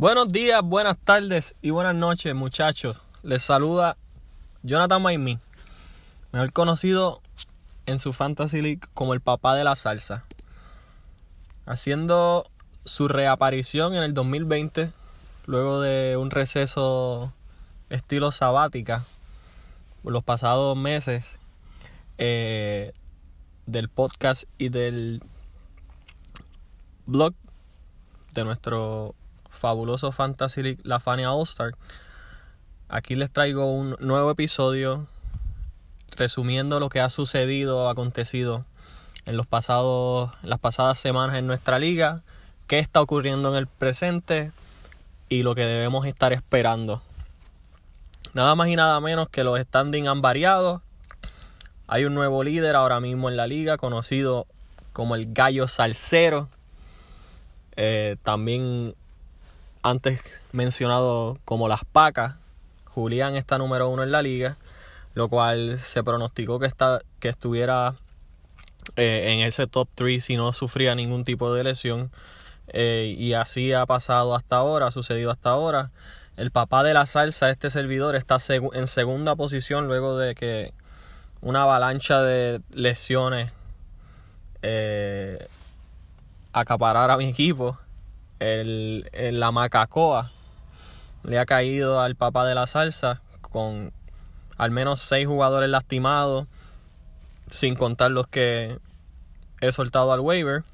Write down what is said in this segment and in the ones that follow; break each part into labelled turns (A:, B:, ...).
A: Buenos días, buenas tardes y buenas noches, muchachos. Les saluda Jonathan Maimí, mejor conocido en su Fantasy League como el papá de la salsa. Haciendo su reaparición en el 2020, luego de un receso estilo sabática por los pasados meses eh, del podcast y del blog de nuestro fabuloso Fantasy League La Fania All Star. Aquí les traigo un nuevo episodio resumiendo lo que ha sucedido, acontecido en los pasados, las pasadas semanas en nuestra liga, qué está ocurriendo en el presente y lo que debemos estar esperando. Nada más y nada menos que los standings han variado. Hay un nuevo líder ahora mismo en la liga, conocido como el Gallo Salcero. Eh, también antes mencionado como las Pacas. Julián está número uno en la liga, lo cual se pronosticó que, está, que estuviera eh, en ese top 3 si no sufría ningún tipo de lesión. Eh, y así ha pasado hasta ahora, ha sucedido hasta ahora. El papá de la salsa, este servidor, está en segunda posición luego de que una avalancha de lesiones eh, acaparara a mi equipo. El, la Macacoa le ha caído al papá de la salsa con al menos seis jugadores lastimados, sin contar los que he soltado al waiver.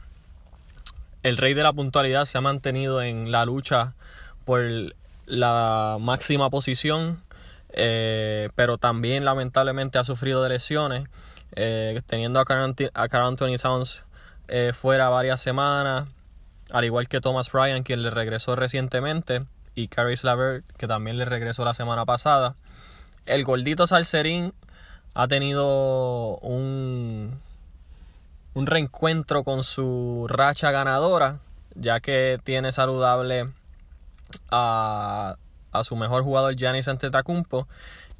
A: El rey de la puntualidad se ha mantenido en la lucha por la máxima posición, eh, pero también lamentablemente ha sufrido de lesiones, eh, teniendo a Carl Anthony Towns eh, fuera varias semanas, al igual que Thomas Ryan, quien le regresó recientemente, y Caris Slaver, que también le regresó la semana pasada. El gordito Salserín ha tenido un, un reencuentro con su racha ganadora, ya que tiene saludable a, a su mejor jugador Giannis Antetokounmpo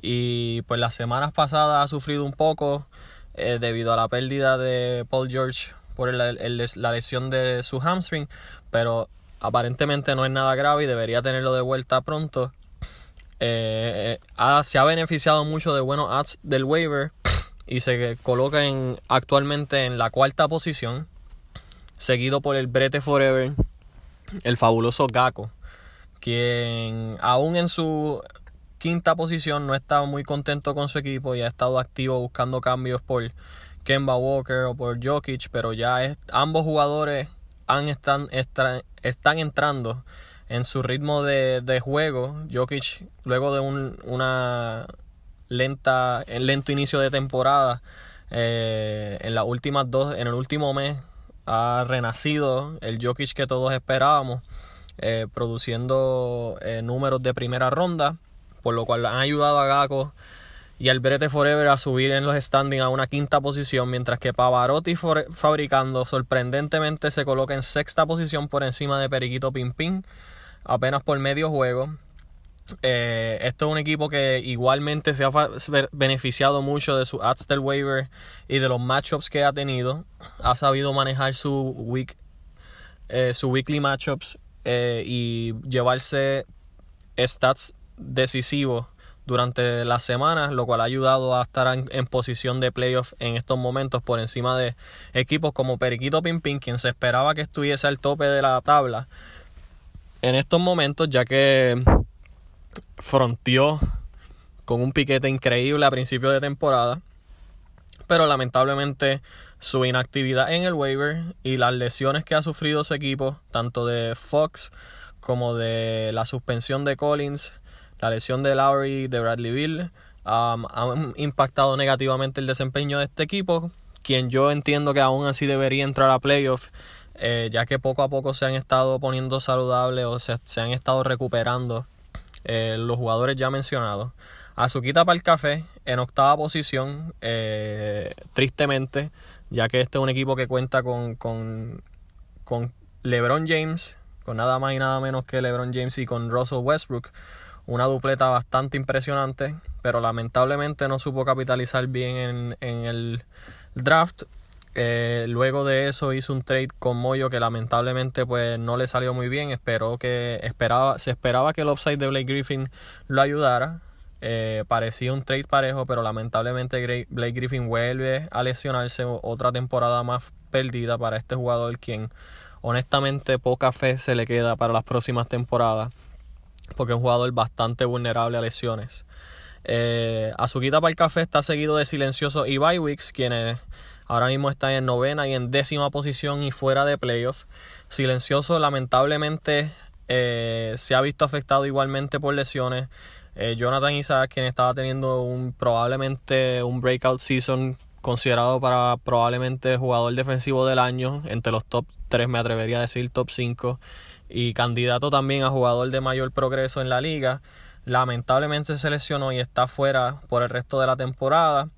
A: y pues las semanas pasadas ha sufrido un poco eh, debido a la pérdida de Paul George por la lesión de su hamstring, pero aparentemente no es nada grave y debería tenerlo de vuelta pronto. Eh, eh, se ha beneficiado mucho de buenos ads del waiver y se coloca en, actualmente en la cuarta posición, seguido por el Brete Forever, el fabuloso Gako, quien aún en su quinta posición no está muy contento con su equipo y ha estado activo buscando cambios por Kemba Walker o por Jokic, pero ya ambos jugadores han, están, están entrando en su ritmo de, juego. Jokic, luego de un una lenta, lento inicio de temporada, eh, en las últimas dos, en el último mes, ha renacido el Jokic que todos esperábamos, eh, produciendo eh, números de primera ronda, por lo cual han ayudado a Gaco y al Brete Forever a subir en los standings a una quinta posición, mientras que Pavarotti fabricando sorprendentemente se coloca en sexta posición por encima de Periquito Pimpín, apenas por medio juego. Eh, esto es un equipo que igualmente se ha beneficiado mucho de su ads del waiver y de los matchups que ha tenido. Ha sabido manejar su week, eh, su weekly matchups eh, y llevarse stats decisivos durante las semanas, lo cual ha ayudado a estar en, posición de playoff en estos momentos por encima de equipos como Periquito Pimpín, quien se esperaba que estuviese al tope de la tabla en estos momentos, ya que fronteó con un piquete increíble a principio de temporada, pero lamentablemente su inactividad en el waiver y las lesiones que ha sufrido su equipo, tanto de Fox como de la suspensión de Collins, la lesión de Lowry, de Bradley Bill, um, han impactado negativamente el desempeño de este equipo, quien yo entiendo que aún así debería entrar a playoff, eh, ya que poco a poco se han estado poniendo saludables o se, han estado recuperando eh, los jugadores ya mencionados. Azuquita para el café en octava posición, eh, tristemente, ya que este es un equipo que cuenta con, con, con LeBron James, con nada más y nada menos que LeBron James y con Russell Westbrook una dupleta bastante impresionante, pero lamentablemente no supo capitalizar bien en, el draft. Eh, luego de eso hizo un trade con Moyo que lamentablemente pues no le salió muy bien. Esperó que esperaba, se esperaba que el upside de Blake Griffin lo ayudara. Eh, parecía un trade parejo, pero lamentablemente Blake Griffin vuelve a lesionarse otra temporada más perdida para este jugador, quien honestamente poca fe se le queda para las próximas temporadas, porque es un jugador bastante vulnerable a lesiones. Eh, Azuquita para el café está seguido de Silencioso y Bywix, quienes Ahora mismo está en novena y en décima posición y fuera de playoff. Silencioso lamentablemente eh, se ha visto afectado igualmente por lesiones. Eh, Jonathan Isaac, quien estaba teniendo un probablemente un breakout season considerado para probablemente jugador defensivo del año, entre los top 3 me atrevería a decir top 5, y candidato también a jugador de mayor progreso en la liga, lamentablemente se lesionó y está fuera por el resto de la temporada,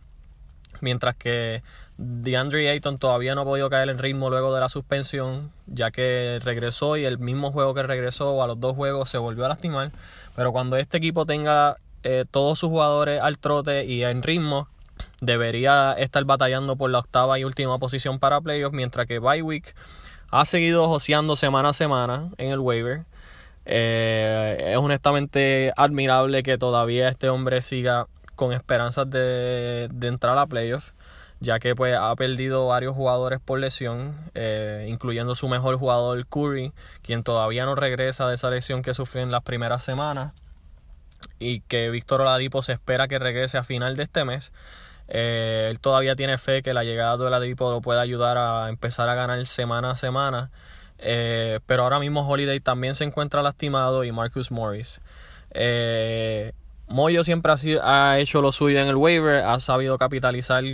A: mientras que DeAndre Ayton todavía no ha podido caer en ritmo luego de la suspensión, ya que regresó y el mismo juego que regresó a los dos juegos se volvió a lastimar. Pero cuando este equipo tenga eh, todos sus jugadores al trote y en ritmo, debería estar batallando por la octava y última posición para playoffs, mientras que Byweek ha seguido joseando semana a semana en el waiver. Eh, es honestamente admirable que todavía este hombre siga con esperanzas de, de entrar a playoffs ya que pues ha perdido varios jugadores por lesión, eh, incluyendo su mejor jugador Curry, quien todavía no regresa de esa lesión que sufrió en las primeras semanas y que Víctor Oladipo se espera que regrese a final de este mes. Eh, él todavía tiene fe que la llegada de Oladipo lo pueda ayudar a empezar a ganar semana a semana. Eh, pero ahora mismo Holiday también se encuentra lastimado y Marcus Morris. Moyo siempre ha, ha hecho lo suyo en el waiver, ha sabido capitalizar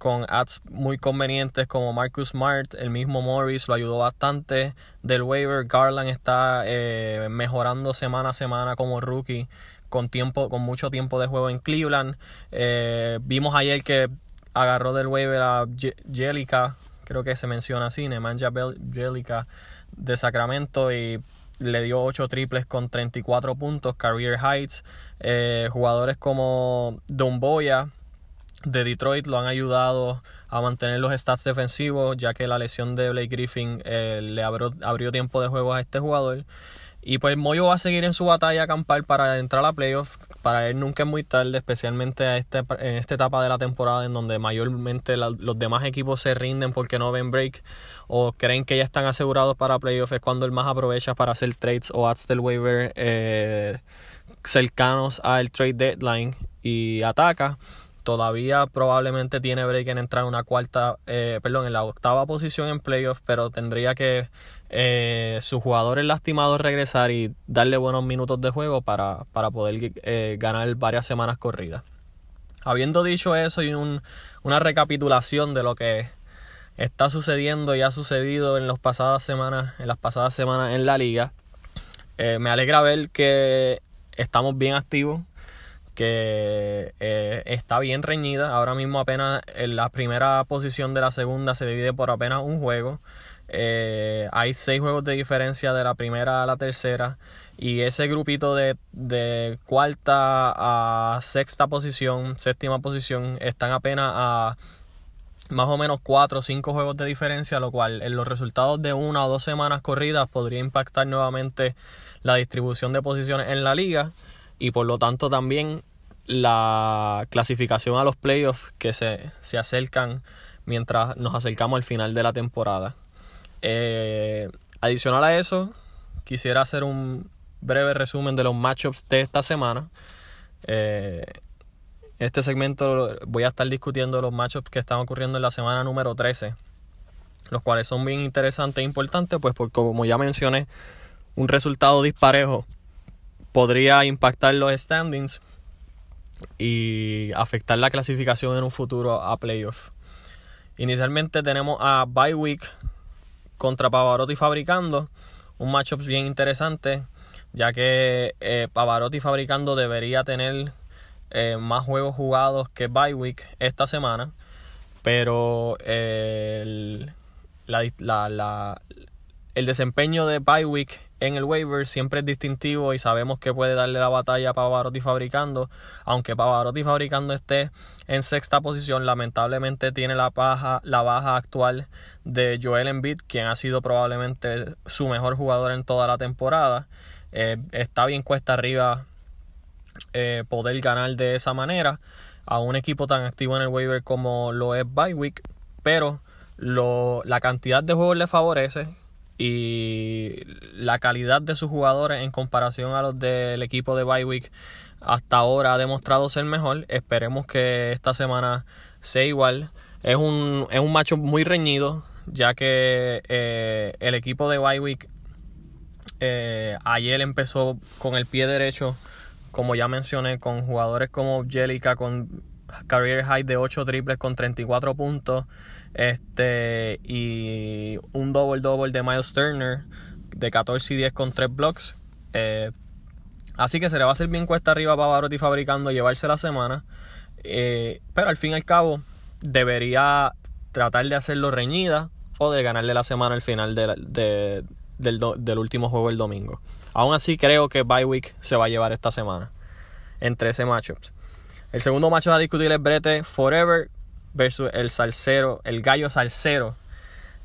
A: con ads muy convenientes como Marcus Smart, el mismo Morris lo ayudó bastante del waiver. Garland está eh, mejorando semana a semana como rookie con tiempo, con mucho tiempo de juego en Cleveland. Eh, vimos ayer que agarró del waiver a Jellica, creo que se menciona así, Nemanja Jellica de Sacramento y le dio 8 triples con 34 puntos, career heights. Eh, jugadores como Don Boya de Detroit lo han ayudado a mantener los stats defensivos, ya que la lesión de Blake Griffin eh, le abrió, abrió, tiempo de juego a este jugador. Y pues Moyo va a seguir en su batalla a acampar para entrar a playoffs. Para él nunca es muy tarde, especialmente a este, en esta etapa de la temporada en donde mayormente los demás equipos se rinden porque no ven break o creen que ya están asegurados para playoffs. Es cuando él más aprovecha para hacer trades o ads del waiver eh, cercanos al trade deadline y ataca todavía probablemente tiene break en entrar en una cuarta, eh, perdón, en la octava posición en playoffs, pero tendría que eh, sus jugadores lastimados regresar y darle buenos minutos de juego para, para poder eh, ganar varias semanas corridas. Habiendo dicho eso y un, una recapitulación de lo que está sucediendo y ha sucedido en pasadas semanas, en las pasadas semanas en la liga, me alegra ver que estamos bien activos que eh, está bien reñida. Ahora mismo apenas en la primera posición de la segunda se divide por apenas un juego. Eh, hay seis juegos de diferencia de la primera a la tercera. Y ese grupito de, de cuarta a sexta posición, séptima posición, están apenas a más o menos cuatro o cinco juegos de diferencia, lo cual en los resultados de una o dos semanas corridas podría impactar nuevamente la distribución de posiciones en la liga y por lo tanto también la clasificación a los playoffs que se, acercan mientras nos acercamos al final de la temporada. Eh, adicional a eso, quisiera hacer un breve resumen de los matchups de esta semana. Eh, este segmento voy a estar discutiendo los matchups que están ocurriendo en la semana número 13, los cuales son bien interesantes e importantes, pues porque como ya mencioné, un resultado disparejo podría impactar los standings y afectar la clasificación en un futuro a playoff. Inicialmente tenemos a Bye Week contra Pavarotti Fabricando, un matchup bien interesante, ya que eh, Pavarotti Fabricando debería tener eh, más juegos jugados que Bye Week esta semana, pero la, el desempeño de Bywick en el waiver siempre es distintivo y sabemos que puede darle la batalla a Pavarotti fabricando. Aunque Pavarotti fabricando esté en sexta posición, lamentablemente tiene la baja, la baja actual de Joel Embiid, quien ha sido probablemente su mejor jugador en toda la temporada. Eh, está bien cuesta arriba eh, poder ganar de esa manera a un equipo tan activo en el waiver como lo es Bywick, pero lo, la cantidad de juegos le favorece y la calidad de sus jugadores en comparación a los del equipo de Bywick hasta ahora ha demostrado ser mejor. Esperemos que esta semana sea igual. Es un, es un macho muy reñido, ya que eh, el equipo de Bywick eh, ayer empezó con el pie derecho, como ya mencioné, con jugadores como Jellica con career high de 8 triples con 34 puntos. Este, y un double double de Miles Turner de 14 y 10 con 3 blocks. Eh, así que se le va a hacer bien cuesta arriba para Barotti fabricando llevarse la semana. Eh, pero al fin y al cabo, debería tratar de hacerlo reñida o de ganarle la semana al final del, del, último juego el domingo. Aún así, creo que Byweek se va a llevar esta semana en 13 matchups. El segundo matchup a discutir es Brete Forever versus el salsero, el gallo salsero.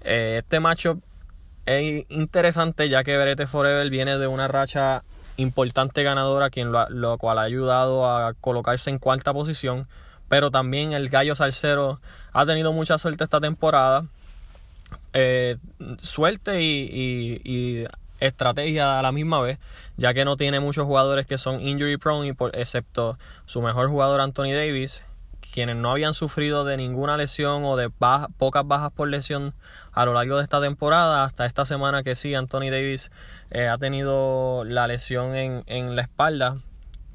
A: Eh, este matchup es interesante ya que Brete Forever viene de una racha importante ganadora, quien lo, cual ha ayudado a colocarse en cuarta posición. Pero también el gallo salsero ha tenido mucha suerte esta temporada. Eh, suerte y, estrategia a la misma vez, ya que no tiene muchos jugadores que son injury prone, y por, excepto su mejor jugador Anthony Davis, quienes no habían sufrido de ninguna lesión o de pocas bajas por lesión a lo largo de esta temporada, hasta esta semana que sí, Anthony Davis eh, ha tenido la lesión en, en la espalda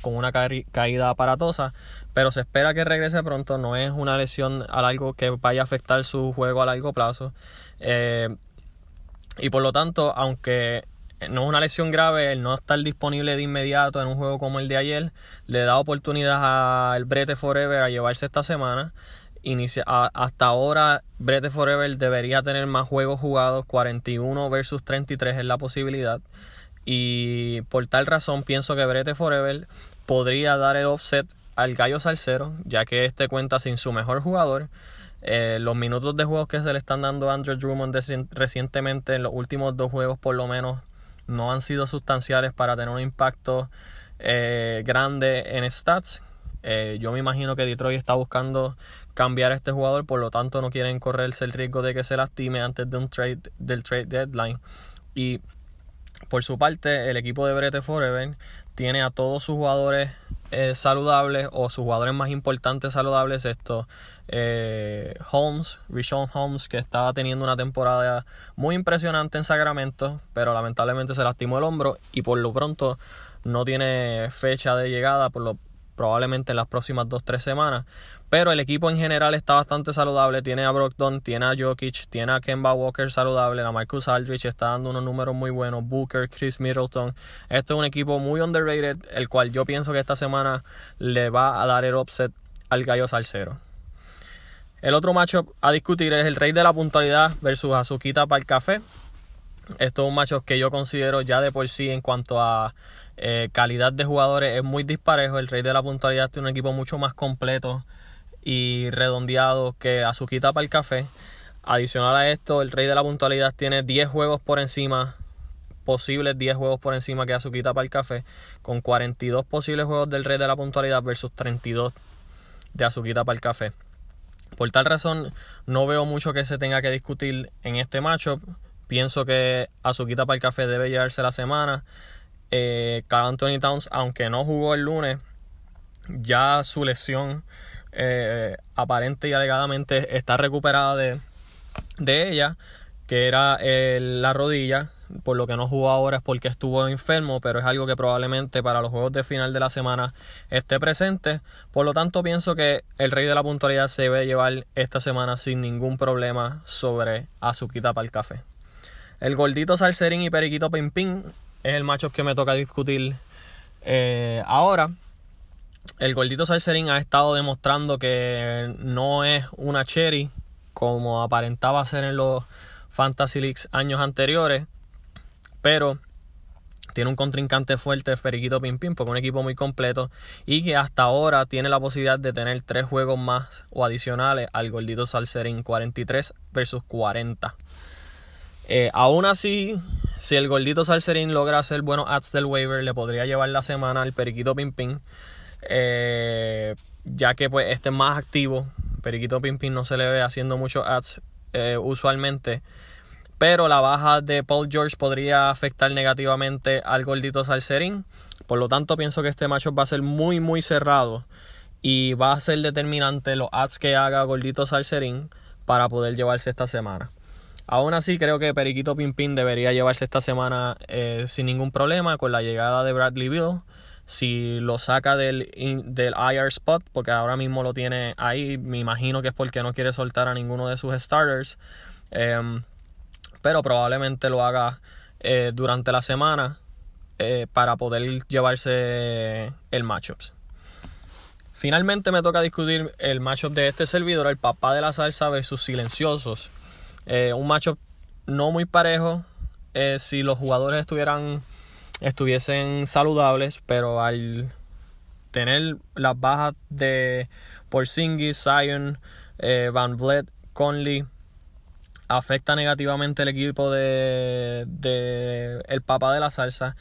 A: con una caída aparatosa, pero se espera que regrese pronto, no es una lesión a largo que vaya a afectar su juego a largo plazo. Eh, y por lo tanto, aunque no es una lesión grave, el no estar disponible de inmediato en un juego como el de ayer, le da oportunidad al Brete Forever a llevarse esta semana. Inicia, hasta ahora Brete Forever debería tener más juegos jugados, 41 versus 33 es la posibilidad. Y por tal razón pienso que Brete Forever podría dar el offset al Gallo Salcero, ya que este cuenta sin su mejor jugador. Eh, los minutos de juegos que se le están dando a Andrew Drummond recientemente en los últimos dos juegos por lo menos no han sido sustanciales para tener un impacto eh, grande en stats. Eh, yo me imagino que Detroit está buscando cambiar a este jugador, por lo tanto no quieren correrse el riesgo de que se lastime antes de un trade del trade deadline. Y por su parte, el equipo de Brete Forever tiene a todos sus jugadores eh, saludables o sus jugadores más importantes saludables. Esto, eh, Holmes, Rishon Holmes, que estaba teniendo una temporada muy impresionante en Sacramento, pero lamentablemente se lastimó el hombro y por lo pronto no tiene fecha de llegada, por lo probablemente en las próximas 2-3 semanas. Pero el equipo en general está bastante saludable. Tiene a Brogdon, tiene a Jokic, tiene a Kemba Walker saludable. La Marcus Aldrich está dando unos números muy buenos. Booker, Chris Middleton. Este es un equipo muy underrated, el cual yo pienso que esta semana le va a dar el offset al gallo salsero. El otro matchup a discutir es el rey de la puntualidad versus Azuquita para el café. Esto es un matchup que yo considero ya de por sí en cuanto a eh, calidad de jugadores es muy disparejo. El Rey de la Puntualidad tiene un equipo mucho más completo y redondeado que Azuquita para el café. Adicional a esto, el Rey de la Puntualidad tiene 10 juegos por encima, posibles 10 juegos por encima que Azuquita para el café, con 42 posibles juegos del Rey de la Puntualidad versus 32 de Azuquita para el café. Por tal razón, no veo mucho que se tenga que discutir en este matchup. Pienso que Azuquita para el café debe llevarse la semana. Eh, Anthony Towns, aunque no jugó el lunes, ya su lesión eh, aparente y alegadamente está recuperada de, ella, que era la rodilla. Por lo que no jugó ahora es porque estuvo enfermo, pero es algo que probablemente para los juegos de final de la semana esté presente. Por lo tanto, pienso que el rey de la puntualidad se debe llevar esta semana sin ningún problema sobre Azuquita para el café. El gordito Salserín y Periquito Pimpín es el macho que me toca discutir eh, ahora. El gordito Salserín ha estado demostrando que no es una cherry como aparentaba ser en los Fantasy Leagues años anteriores. pero tiene un contrincante fuerte, Periquito Pim Pim, porque es un equipo muy completo y que hasta ahora tiene la posibilidad de tener tres juegos más o adicionales al Gordito Salserín, 43 versus 40. Eh, aún así, si el Gordito Salserín logra hacer buenos ads del waiver, le podría llevar la semana al Periquito Pim Pim, eh, ya que pues este es más activo. Periquito Pim Pim no se le ve haciendo muchos ads eh, usualmente. Pero la baja de Paul George podría afectar negativamente al gordito Salserín. Por lo tanto, pienso que este matchup va a ser muy, muy cerrado. Y va a ser determinante los ads que haga Gordito Salserín para poder llevarse esta semana. Aún así, creo que Periquito Pimpín debería llevarse esta semana eh, sin ningún problema con la llegada de Bradley Bill. Si lo saca del, del IR spot, porque ahora mismo lo tiene ahí, me imagino que es porque no quiere soltar a ninguno de sus starters. Em, pero probablemente lo haga eh, durante la semana eh, para poder llevarse el matchup. Finalmente me toca discutir el matchup de este servidor, el papá de la salsa versus silenciosos. Eh, un matchup no muy parejo si los jugadores estuvieran estuviesen saludables, pero al tener las bajas de Porzingis, Zion, Van Vliet, Conley afecta negativamente el equipo de, el papá de la salsa.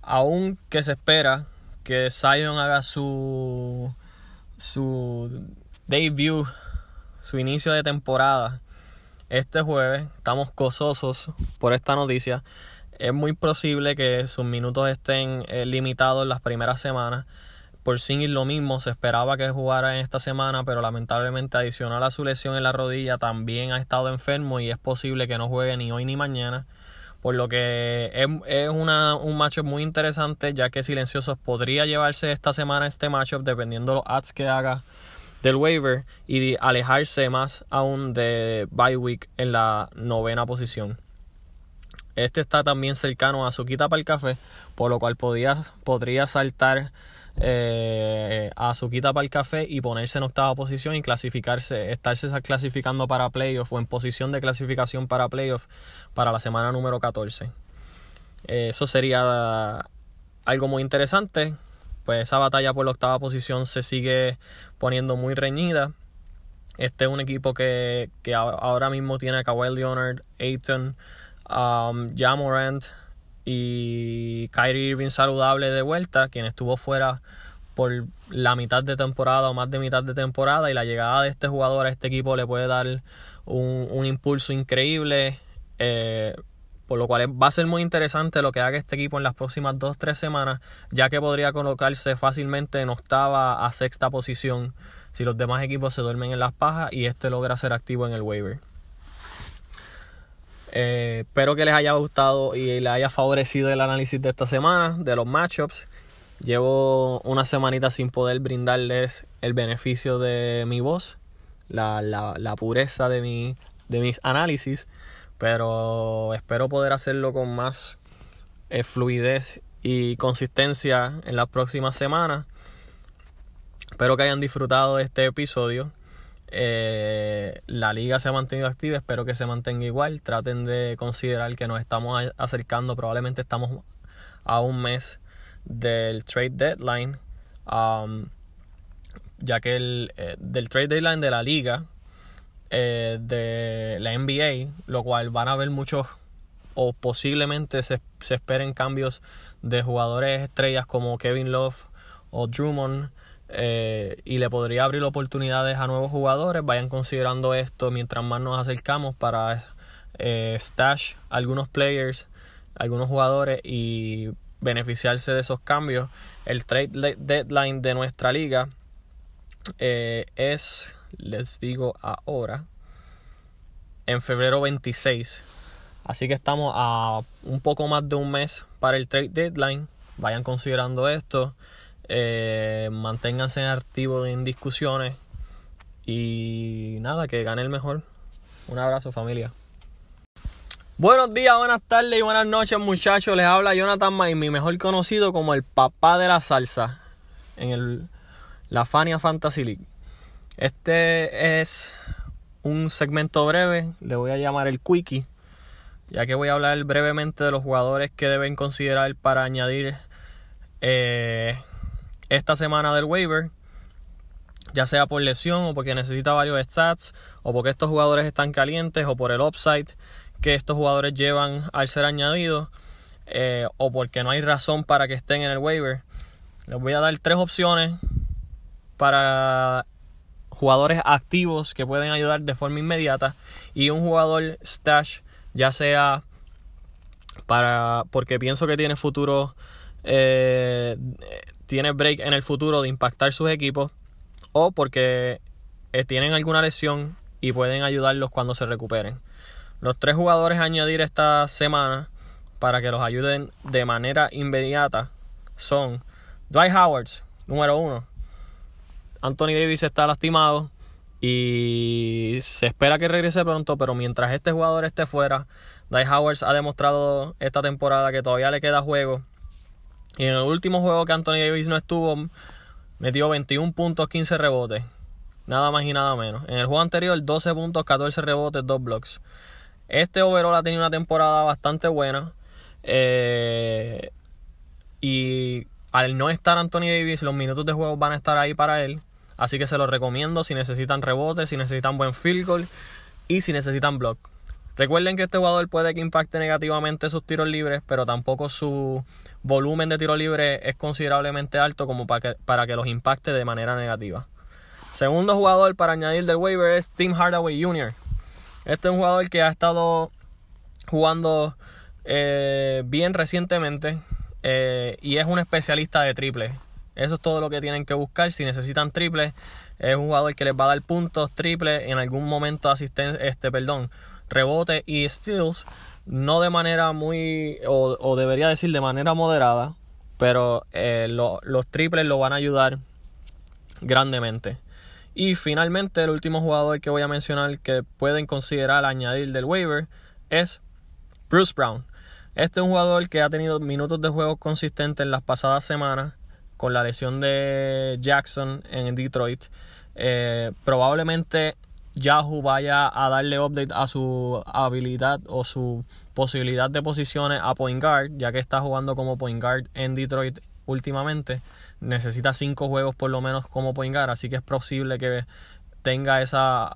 A: Aún que se espera que Zion haga su su debut, su inicio de temporada este jueves. Estamos gozosos por esta noticia. Es muy posible que sus minutos estén eh, limitados en las primeras semanas. Por Porzingis lo mismo, se esperaba que jugara en esta semana, pero lamentablemente adicional a su lesión en la rodilla también ha estado enfermo y es posible que no juegue ni hoy ni mañana. Por lo que es, es una, un matchup muy interesante, ya que Silenciosos podría llevarse esta semana este matchup dependiendo los ads que haga del waiver y alejarse más aún de bye week en la novena posición. Este está también cercano a su quita para el café, por lo cual podría, podría saltar eh, a su quita para el café y ponerse en octava posición y clasificarse, estarse clasificando para playoff o en posición de clasificación para playoff para la semana número 14. Eh, eso sería algo muy interesante. Pues esa batalla por la octava posición se sigue poniendo muy reñida. Este es un equipo que, ahora mismo tiene a Kawhi Leonard, Ayton, um, Jamorant, y Kyrie Irving saludable de vuelta, quien estuvo fuera por la mitad de temporada o más de mitad de temporada y la llegada de este jugador a este equipo le puede dar un, impulso increíble eh, por lo cual va a ser muy interesante lo que haga este equipo en las próximas 2-3 semanas ya que podría colocarse fácilmente en octava a sexta posición si los demás equipos se duermen en las pajas y este logra ser activo en el waiver eh, espero que les haya gustado y les haya favorecido el análisis de esta semana, de los matchups. Llevo una semanita sin poder brindarles el beneficio de mi voz, la, la, pureza de, mi, de mis análisis, pero espero poder hacerlo con más eh, fluidez y consistencia en las próximas semanas. Espero que hayan disfrutado de este episodio. Eh, la liga se ha mantenido activa, espero que se mantenga igual. Traten de considerar que nos estamos acercando, probablemente estamos a un mes del trade deadline, um, ya que el eh, del trade deadline de la liga, eh, de la NBA, lo cual van a haber muchos o posiblemente se, se esperen cambios de jugadores estrellas como Kevin Love o Drummond eh, y le podría abrir oportunidades a nuevos jugadores. Vayan considerando esto mientras más nos acercamos para eh, stash algunos players, algunos jugadores y beneficiarse de esos cambios. El trade deadline de nuestra liga eh, es, les digo ahora, en febrero 26. Así que estamos a un poco más de un mes para el trade deadline. Vayan considerando esto. Eh, manténganse activos en discusiones y nada, que gane el mejor. Un abrazo familia. Buenos días, buenas tardes y buenas noches muchachos. Les habla Jonathan May, mi mejor conocido como el papá de la salsa en el, la Fania Fantasy League. Este es un segmento breve, le voy a llamar el Quickie. ya que voy a hablar brevemente de los jugadores que deben considerar para añadir eh, esta semana del waiver, ya sea por lesión o porque necesita varios stats, o porque estos jugadores están calientes, o por el upside que estos jugadores llevan al ser añadidos, eh, o porque no hay razón para que estén en el waiver. Les voy a dar tres opciones para jugadores activos que pueden ayudar de forma inmediata y un jugador stash ya sea para porque pienso que tiene futuro eh, tiene break en el futuro de impactar sus equipos o porque eh, tienen alguna lesión y pueden ayudarlos cuando se recuperen. Los tres jugadores a añadir esta semana para que los ayuden de manera inmediata son Dwight Howard, número uno. Anthony Davis está lastimado y se espera que regrese pronto, pero mientras este jugador esté fuera, Dai Howard ha demostrado esta temporada que todavía le queda juego. Y en el último juego que Anthony Davis no estuvo, metió 21 puntos, 15 rebotes. Nada más y nada menos. En el juego anterior, 12 puntos, 14 rebotes, 2 blocks. Este overall ha tenido una temporada bastante buena. Eh, y al no estar Anthony Davis, los minutos de juego van a estar ahí para él. Así que se los recomiendo si necesitan rebotes, si necesitan buen field goal y si necesitan block. Recuerden que este jugador puede que impacte negativamente sus tiros libres, pero tampoco su volumen de tiro libre es considerablemente alto como para que, para que los impacte de manera negativa. Segundo jugador para añadir del waiver es Tim Hardaway Jr. Este es un jugador que ha estado jugando eh, bien recientemente eh, y es un especialista de triple. Eso es todo lo que tienen que buscar. Si necesitan triple, es un jugador que les va a dar puntos triple en algún momento asistencia, este, perdón, rebote y steals. No de manera muy, o, debería decir de manera moderada, pero eh, los triples lo van a ayudar grandemente. Y finalmente, el último jugador que voy a mencionar que pueden considerar añadir del waiver es Bruce Brown. Este es un jugador que ha tenido minutos de juego consistentes en las pasadas semanas con la lesión de Jackson en Detroit. Eh, probablemente Yahoo vaya a darle update a su habilidad o su posibilidad de posiciones a point guard, ya que está jugando como point guard en Detroit últimamente. Necesita cinco juegos por lo menos como point guard, así que es posible que tenga esa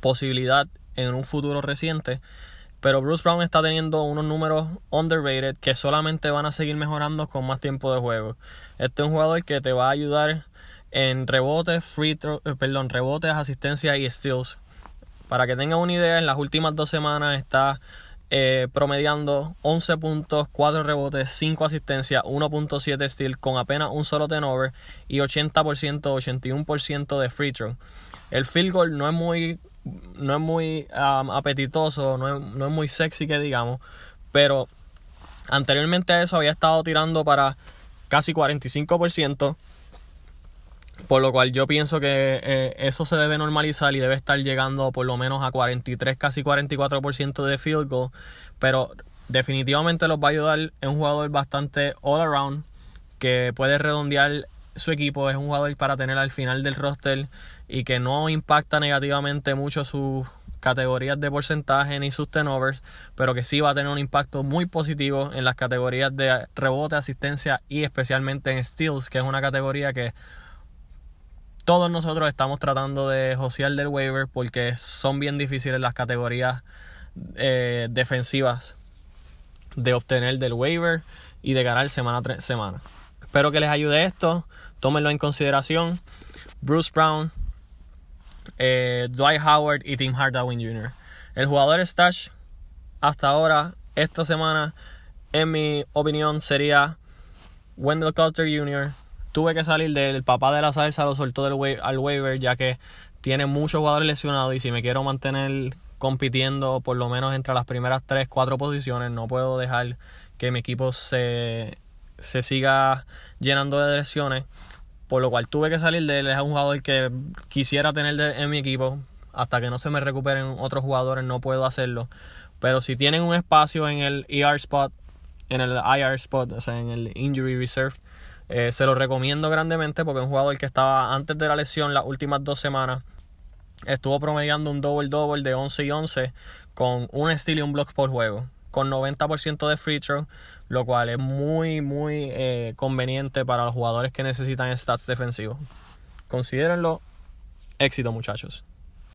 A: posibilidad en un futuro reciente. Pero Bruce Brown está teniendo unos números underrated que solamente van a seguir mejorando con más tiempo de juego. Este es un jugador que te va a ayudar en rebotes, free eh, perdón, rebotes, asistencia y steals. Para que tengan una idea, en las últimas dos semanas está eh, promediando 11 puntos, 4 rebotes, 5 asistencias, 1.7 steals con apenas un solo turnover y 80%, 81% de free throw. El field goal no es muy no es muy apetitoso, no es, no es muy sexy que digamos, pero anteriormente a eso había estado tirando para casi 45%, por lo cual yo pienso que eh, eso se debe normalizar y debe estar llegando por lo menos a 43, casi 44% de field goal, pero definitivamente los va a ayudar, es un jugador bastante all around que puede redondear su equipo, es un jugador para tener al final del roster y que no impacta negativamente mucho sus categorías de porcentaje ni sus turnovers, pero que sí va a tener un impacto muy positivo en las categorías de rebote, asistencia y especialmente en steals, que es una categoría que todos nosotros estamos tratando de josear del waiver porque son bien difíciles las categorías eh, defensivas de obtener del waiver y de ganar semana tras semana. Espero que les ayude esto, tómenlo en consideración. Bruce Brown, eh, Dwight Howard y Tim Hardaway Jr. El jugador stash hasta ahora, esta semana, en mi opinión, sería Wendell Carter Jr. Tuve que salir del papá de la salsa, lo soltó al waiver, ya que tiene muchos jugadores lesionados y si me quiero mantener compitiendo por lo menos entre las primeras 3, 4 posiciones, no puedo dejar que mi equipo se, se siga llenando de lesiones por lo cual tuve que salir de él. Es un jugador que quisiera tener en mi equipo. Hasta que no se me recuperen otros jugadores, no puedo hacerlo. Pero si tienen un espacio en el ER spot, en el IR spot, o sea, en el Injury Reserve, eh, se lo recomiendo grandemente porque un jugador que estaba antes de la lesión las últimas dos semanas estuvo promediando un double-double de 11 y 11 con un steal y un block por juego, con 90% de free throw, lo cual es muy, muy eh, conveniente para los jugadores que necesitan stats defensivos. Considérenlo éxito, muchachos.